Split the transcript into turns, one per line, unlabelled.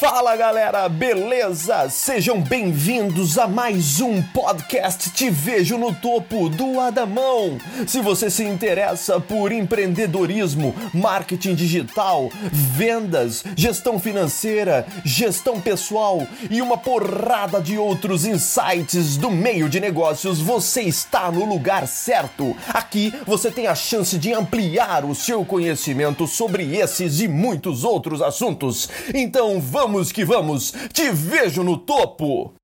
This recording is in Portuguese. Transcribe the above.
Fala galera, beleza? Sejam bem-vindos a mais um podcast Te Vejo no Topo do Adamão. Se você se interessa por empreendedorismo, marketing digital, vendas, gestão financeira, gestão pessoal e uma porrada de outros insights do meio de negócios, você está no lugar certo. Aqui você tem a chance de ampliar o seu conhecimento sobre esses e muitos outros assuntos. Então vamos Vamos que vamos! Te vejo no topo!